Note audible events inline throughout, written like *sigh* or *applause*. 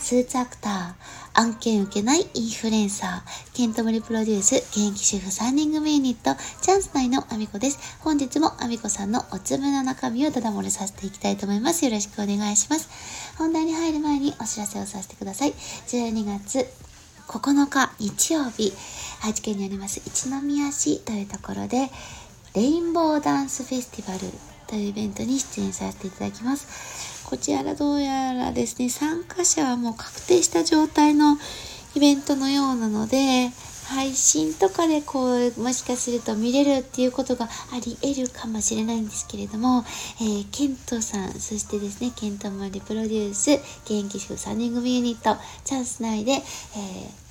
スーツアクター、案件受けないインフルエンサー、ケントモリプロデュース、現役主婦3人組ユニット、チャンス内のアミコです。本日もアミコさんのおつむの中身をダダ漏れさせていきたいと思います。よろしくお願いします。本題に入る前にお知らせをさせてください。12月9日日曜日、愛知県にあります一宮市というところで、レインボーダンスフェスティバルというイベントに出演させていただきます。こちらどうやらですね、参加者はもう確定した状態のイベントのようなので、配信とかでこう、もしかすると見れるっていうことがあり得るかもしれないんですけれども、えー、ケントさん、そしてですね、ケントマリプロデュース、現役主婦3人組ユニット、チャンス内で、えー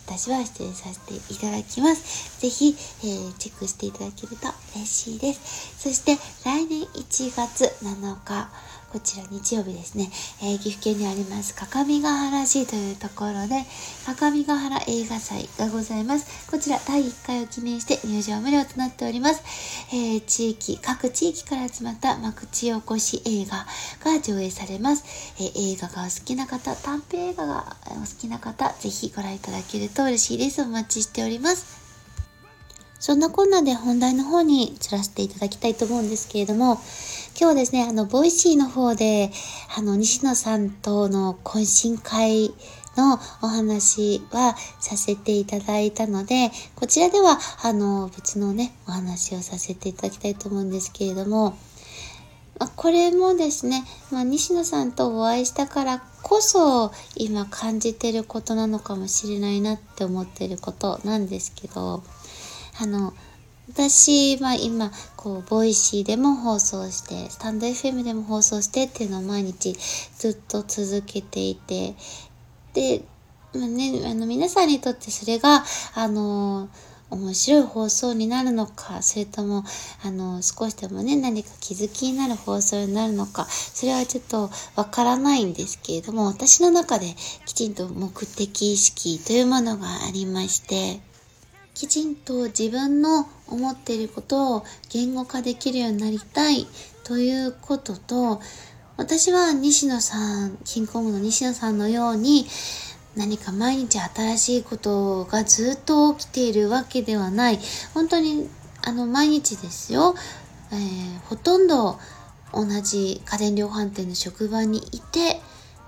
私は出演させていただきます。ぜひ、えーチェックしていただけると嬉しいです。そして来年1月7日、こちら日曜日ですね、えー岐阜県にあります、各務原市というところで、各務原映画祭がございます。こちら第1回を記念して入場無料となっております。えー地域、各地域から集まった幕地おこし映画が上映されます。えー映画がお好きな方、短編映画がお好きな方、ぜひご覧いただけると嬉しいです。お待ちしております。そんなこんなで本題の方に移らせていただきたいと思うんですけれども、今日ですね、あの、 Voicy の方で、あの、西野さんとの懇親会のお話はさせていただいたので、こちらでは、あの、別のね、お話をさせていただきたいと思うんですけれども、まこれもですね、まあ、西野さんとお会いしたからこそ今感じてることなのかもしれないなって思ってることなんですけど、あの、私は今、こう、 Voicy でも放送して、 stand.fm でも放送してっていうのを毎日ずっと続けていて、で、まあね、あの、皆さんにとってそれが、あの、面白い放送になるのか、それとも、あの、少しでもね、何か気づきになる放送になるのか、それはちょっとわからないんですけれども、私の中できちんと目的意識というものがありまして、きちんと自分の思っていることを言語化できるようになりたいということと、私は西野さん、キングコングの西野さんのように、何か毎日新しいことがずっと起きているわけではない。本当に、あの、毎日ですよ。えーほとんど同じ家電量販店の職場にいて、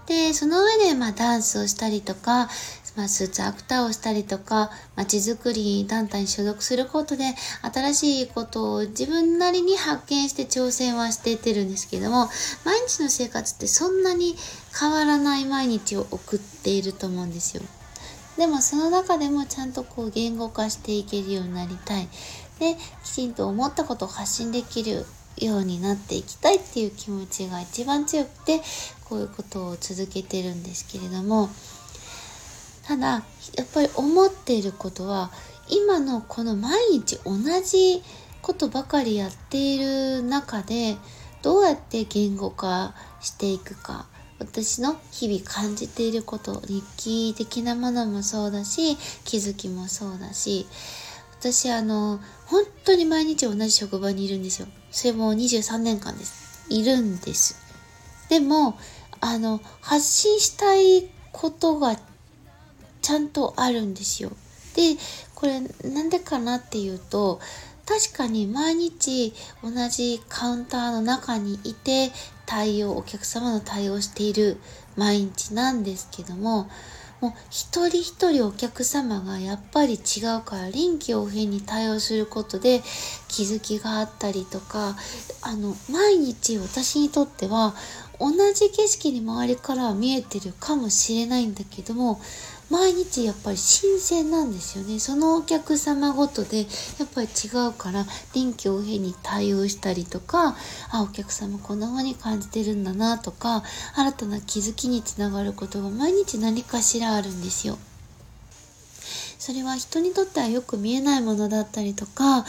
で、その上で、まあ、ダンスをしたりとか、まあ、スーツアクターをしたりとか、まちづくり団体に所属することで、新しいことを自分なりに発見して挑戦はしていってるんですけども、毎日の生活ってそんなに変わらない毎日を送っていると思うんですよ。でもその中でもちゃんとこう言語化していけるようになりたい。で、きちんと思ったことを発信できるようになっていきたいっていう気持ちが一番強くて、こういうことを続けてるんですけれども、だ、やっぱり思っていることは、今のこの毎日同じことばかりやっている中で、どうやって言語化していくか。私の日々感じていること、日記的なものもそうだし、気づきもそうだし、私あの、本当に毎日同じ職場にいるんですよ。それも23年間です。いるんです。でも、あの、発信したいことがちゃんとあるんですよ。で、これなんでかなっていうと、確かに毎日同じカウンターの中にいて対応、お客様の対応している毎日なんですけども、もう一人一人お客様がやっぱり違うから臨機応変に対応することで気づきがあったりとか、あの、毎日私にとっては同じ景色に周りからは見えてるかもしれないんだけども、毎日やっぱり新鮮なんですよね。そのお客様ごとでやっぱり違うから臨機応変に対応したりとか、あ、お客様こんな風に感じてるんだなとか、新たな気づきにつながることが毎日何かしらあるんですよ。それは人にとってはよく見えないものだったりとかあ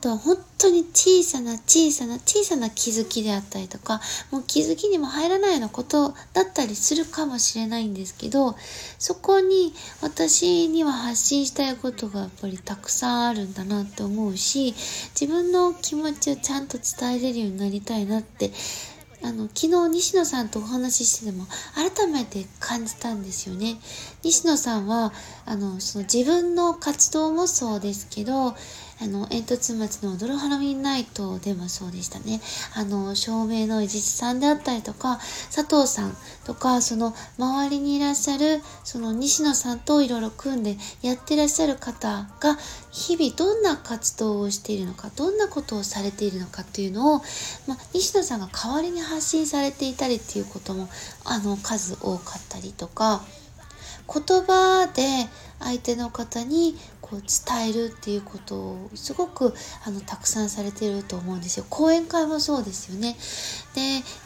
とは本当に小さな小さな小さな気づきであったりとかもう気づきにも入らないようなことだったりするかもしれないんですけどそこに私には発信したいことがやっぱりたくさんあるんだなって思うし自分の気持ちをちゃんと伝えれるようになりたいなってあの昨日西野さんとお話ししてても改めて感じたんですよね。西野さんはあのその自分の活動もそうですけどあの、煙突町の踊るハロウィンナイトでもそうでしたね。あの、照明の伊地さんであったりとか、佐藤さんとか、その周りにいらっしゃる、その西野さんといろいろ組んでやってらっしゃる方が、日々どんな活動をしているのか、どんなことをされているのかっていうのを、まあ、西野さんが代わりに発信されていたりっていうことも、あの、数多かったりとか、言葉で相手の方にこう伝えるっていうことをすごくあのたくさんされてると思うんですよ。講演会もそうですよね。で、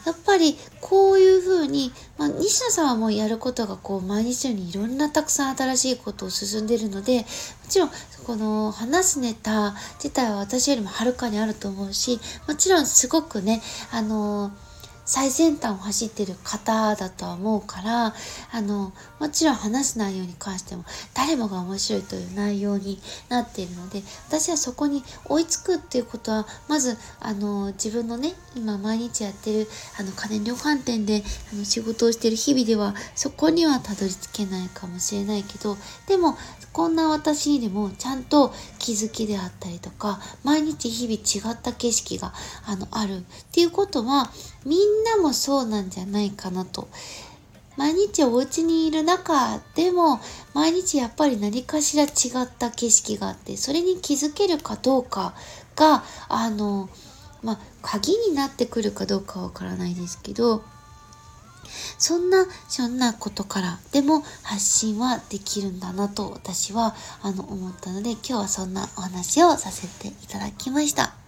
やっぱりこういうふうに、まあ、西野さんはもうやることがこう毎日のようにいろんなたくさん新しいことを進んでるので、もちろんこの話すネタ自体は私よりもはるかにあると思うし、もちろんすごくね、あのー最先端を走ってる方だとは思うからあのもちろん話す内容に関しても誰もが面白いという内容になっているので私はそこに追いつくっていうことはまずあの自分のね今毎日やってるあの家電量販店であの仕事をしてる日々ではそこにはたどり着けないかもしれないけどでもこんな私にでもちゃんと気づきであったりとか毎日日々違った景色があのあるっていうことはみんなもそうなんじゃないかなと。毎日お家にいる中でも毎日やっぱり何かしら違った景色があってそれに気づけるかどうかがあのまあ鍵になってくるかどうかわからないですけどそんなそんなことからでも発信はできるんだなと私はあの思ったので今日はそんなお話をさせていただきました。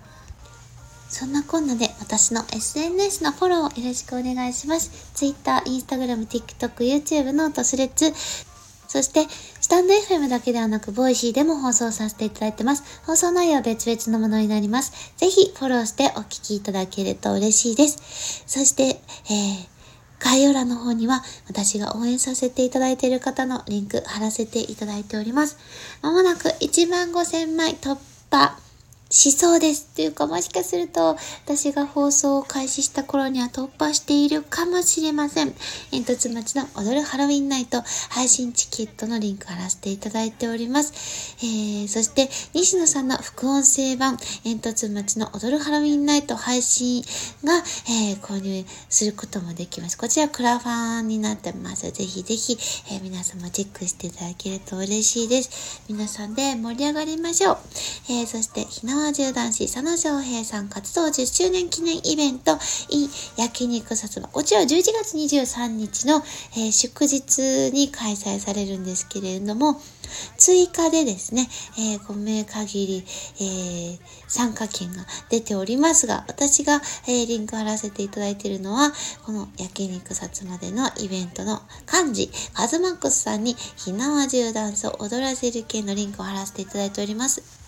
そんなこんなで私の SNS のフォローをよろしくお願いします。Twitter、Instagram、TikTok、YouTube と Threads、そして、 stand.fm だけではなく、 Voicy でも放送させていただいてます。放送内容は別々のものになります。ぜひフォローしてお聞きいただけると嬉しいです。そして、えー、概要欄の方には私が応援させていただいている方のリンク貼らせていただいております。まもなく1万5000枚突破しそうです。っていうか、もしかすると、私が放送を開始した頃には突破しているかもしれません。煙突町の踊るハロウィンナイト配信チケットのリンク貼らせていただいております。えー、そして、西野さんの副音声版、煙突町の踊るハロウィンナイト配信が、えー、購入することもできます。こちらクラファンになってます。ぜひぜひ、えー、皆様チェックしていただけると嬉しいです。皆さんで盛り上がりましょう。えー、そして、ひな縄銃男子佐野翔平さん活動10周年記念イベント in 焼肉薩摩。こちらは11月23日の、えー、祝日に開催されるんですけれども、追加でですね、えー、5名限り、えー、参加券が出ておりますが、私が、えー、リンク貼らせていただいているのは、この焼肉薩摩でのイベントの幹事、カズマックスさんに、ひなわ銃ダンスを踊らせる券のリンクを貼らせていただいております。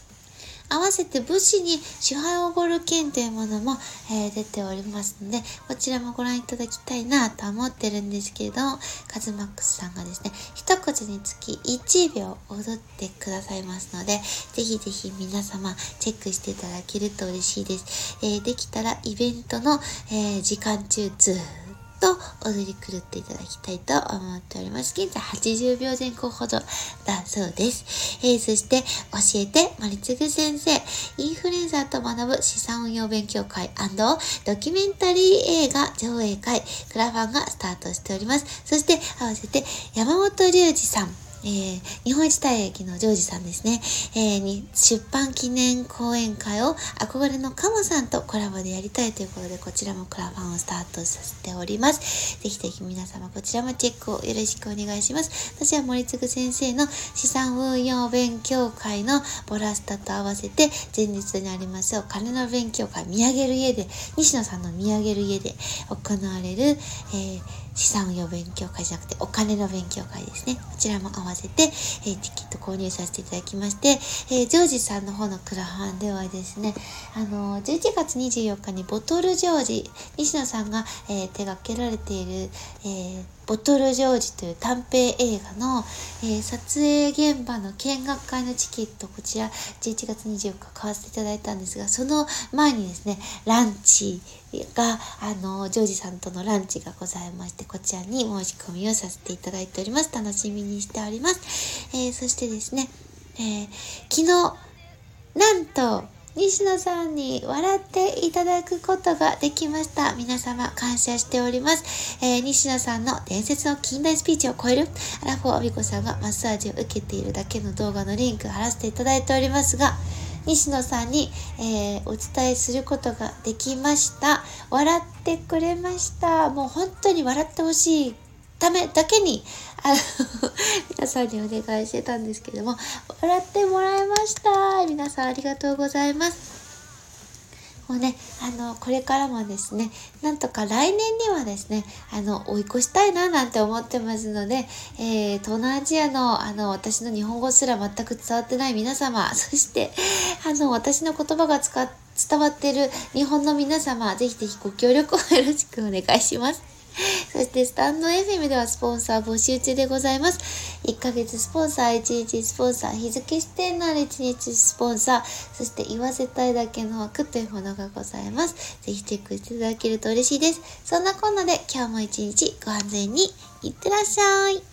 合わせて武士に支配おごる券というものも、えー、出ておりますので、こちらもご覧いただきたいなと思ってるんですけれども、カズマックスさんがですね、一口につき1秒踊ってくださいますので、ぜひぜひ皆様チェックしていただけると嬉しいです。えー、できたらイベントの、えー、時間中ずーと踊り狂っていただきたいと思っております。現在80秒前後ほどだそうです。えー、そして教えて森次先生、インフルエンサーと学ぶ資産運用勉強会ドキュメンタリー映画上映会クラファンがスタートしております。そして合わせて山本隆二さん、えー、日本一大駅のジョージさんですね、えー、に出版記念講演会を憧れのカモさんとコラボでやりたいということで、こちらもクラファンをスタートさせております。ぜひぜひ皆様こちらもチェックをよろしくお願いします。私は森次先生の資産運用勉強会のボラスタと合わせて、前日にありますお金の勉強会、見上げる家で、西野さんの見上げる家で行われる、えー資産運用勉強会じゃなくてお金の勉強会ですね。こちらも合わせて、えー、チケット購入させていただきまして、えー、ジョージさんの方のクラファンではですね、あのー、11月24日にボトルジョージ、西野さんが、えー、手掛けられている、えーボトルジョージという短編映画の、えー、撮影現場の見学会のチケット、こちら11月24日買わせていただいたんですが、その前にですね、ランチが、あの、ジョージさんとのランチがございまして、こちらに申し込みをさせていただいております。楽しみにしております。えー、そしてですね、えー、昨日、なんと、西野さんに笑っていただくことができました。皆様感謝しております。えー、西野さんの伝説の近代スピーチを超えるアラフォーアビコさんがマッサージを受けているだけの動画のリンク貼らせていただいておりますが、西野さんに、えー、お伝えすることができました。笑ってくれました。もう本当に笑ってほしいためだけに、あの *laughs* 皆さんにお願いしてたんですけども、笑ってもらいました。皆さんありがとうございます。もうね、あの、これからもですね、なんとか来年にはですね、あの、追い越したいななんて思ってますので、えー、東南アジアの、あの、私の日本語すら全く伝わってない皆様、*laughs* そして、あの、私の言葉が使伝わっている日本の皆様、ぜひぜひご協力をよろしくお願いします。*laughs* そして、スタンド FM ではスポンサー募集中でございます。1ヶ月スポンサー、1日スポンサー、日付指定のある1日スポンサー、そして言わせたいだけの枠というものがございます。ぜひチェックしていただけると嬉しいです。そんなこんなで今日も一日ご安全にいってらっしゃい。